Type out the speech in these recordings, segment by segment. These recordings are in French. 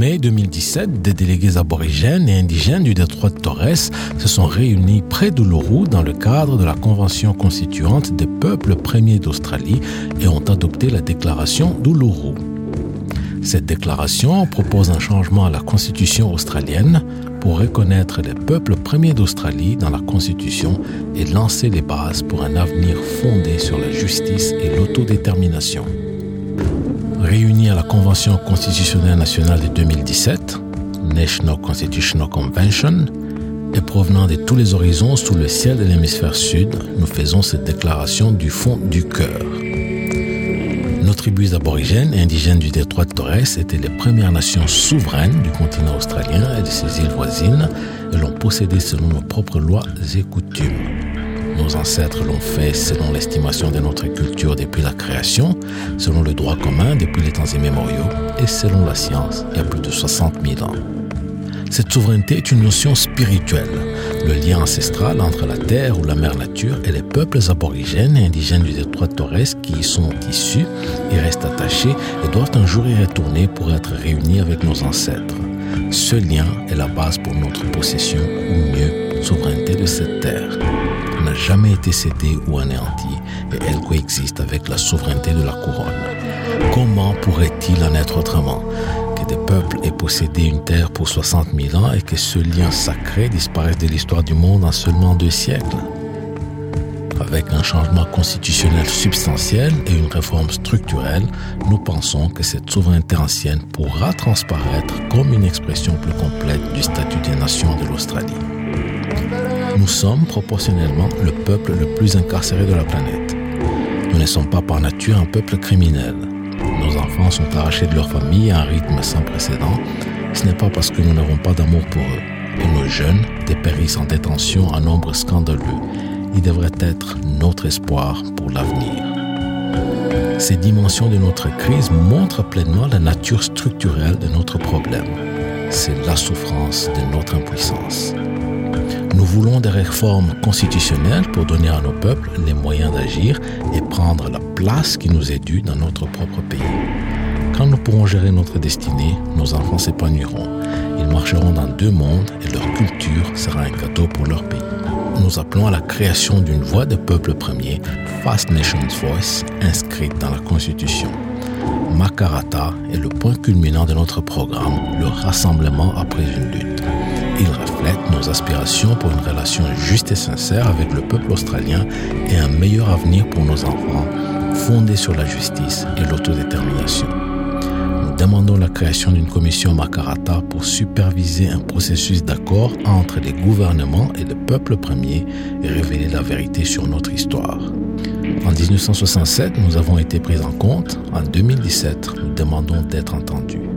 Mai 2017, des délégués aborigènes et indigènes du détroit de Torres se sont réunis près d'Uluru dans le cadre de la Convention constituante des peuples premiers d'Australie et ont adopté la déclaration d'Uluru. Cette déclaration propose un changement à la Constitution australienne pour reconnaître les peuples premiers d'Australie dans la Constitution et lancer les bases pour un avenir fondé sur la justice et l'autodétermination. Réunis à la Convention constitutionnelle nationale de 2017, National Constitutional Convention, et provenant de tous les horizons sous le ciel de l'hémisphère sud, nous faisons cette déclaration du fond du cœur. Nos tribus aborigènes et indigènes du détroit de Torres étaient les premières nations souveraines du continent australien et de ses îles voisines et l'ont possédé selon nos propres lois et coutumes. Nos ancêtres l'ont fait selon l'estimation de notre culture depuis la création, selon le droit commun depuis les temps immémoriaux et selon la science il y a plus de 60 000 ans. Cette souveraineté est une notion spirituelle, le lien ancestral entre la terre ou la mère nature et les peuples aborigènes et indigènes du détroit Torres qui y sont issus et restent attachés et doivent un jour y retourner pour être réunis avec nos ancêtres. Ce lien est la base pour notre possession, ou mieux, souveraineté de cette terre. N'a jamais été cédée ou anéantie et elle coexiste avec la souveraineté de la couronne. Comment pourrait-il en être autrement? Que des peuples aient possédé une terre pour 60 000 ans et que ce lien sacré disparaisse de l'histoire du monde en seulement deux siècles? Avec un changement constitutionnel substantiel et une réforme structurelle, nous pensons que cette souveraineté ancienne pourra transparaître comme une expression plus complète du statut des nations de l'Australie. Nous sommes proportionnellement le peuple le plus incarcéré de la planète. Nous ne sommes pas par nature un peuple criminel. Nos enfants sont arrachés de leur famille à un rythme sans précédent. Ce n'est pas parce que nous n'avons pas d'amour pour eux. Et nos jeunes dépérissent en détention en nombre scandaleux il devrait être notre espoir pour l'avenir. Ces dimensions de notre crise montrent pleinement la nature structurelle de notre problème. C'est la souffrance de notre impuissance. Nous voulons des réformes constitutionnelles pour donner à nos peuples les moyens d'agir et prendre la place qui nous est due dans notre propre pays. Quand nous pourrons gérer notre destinée, nos enfants s'épanouiront. Ils marcheront dans deux mondes et leur culture sera un cadeau pour leur pays nous appelons à la création d'une voix de peuple premier, First Nations Voice, inscrite dans la Constitution. Makarata est le point culminant de notre programme, le rassemblement après une lutte. Il reflète nos aspirations pour une relation juste et sincère avec le peuple australien et un meilleur avenir pour nos enfants, fondé sur la justice et l'autodétermination demandons la création d'une commission Makarata pour superviser un processus d'accord entre les gouvernements et le peuple premier et révéler la vérité sur notre histoire. En 1967, nous avons été pris en compte. En 2017, nous demandons d'être entendus.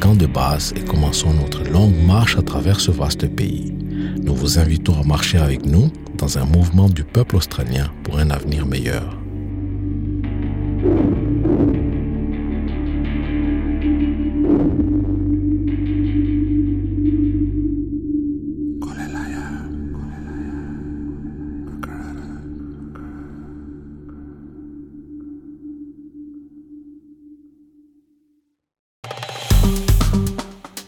Camp de base et commençons notre longue marche à travers ce vaste pays. Nous vous invitons à marcher avec nous dans un mouvement du peuple australien pour un avenir meilleur.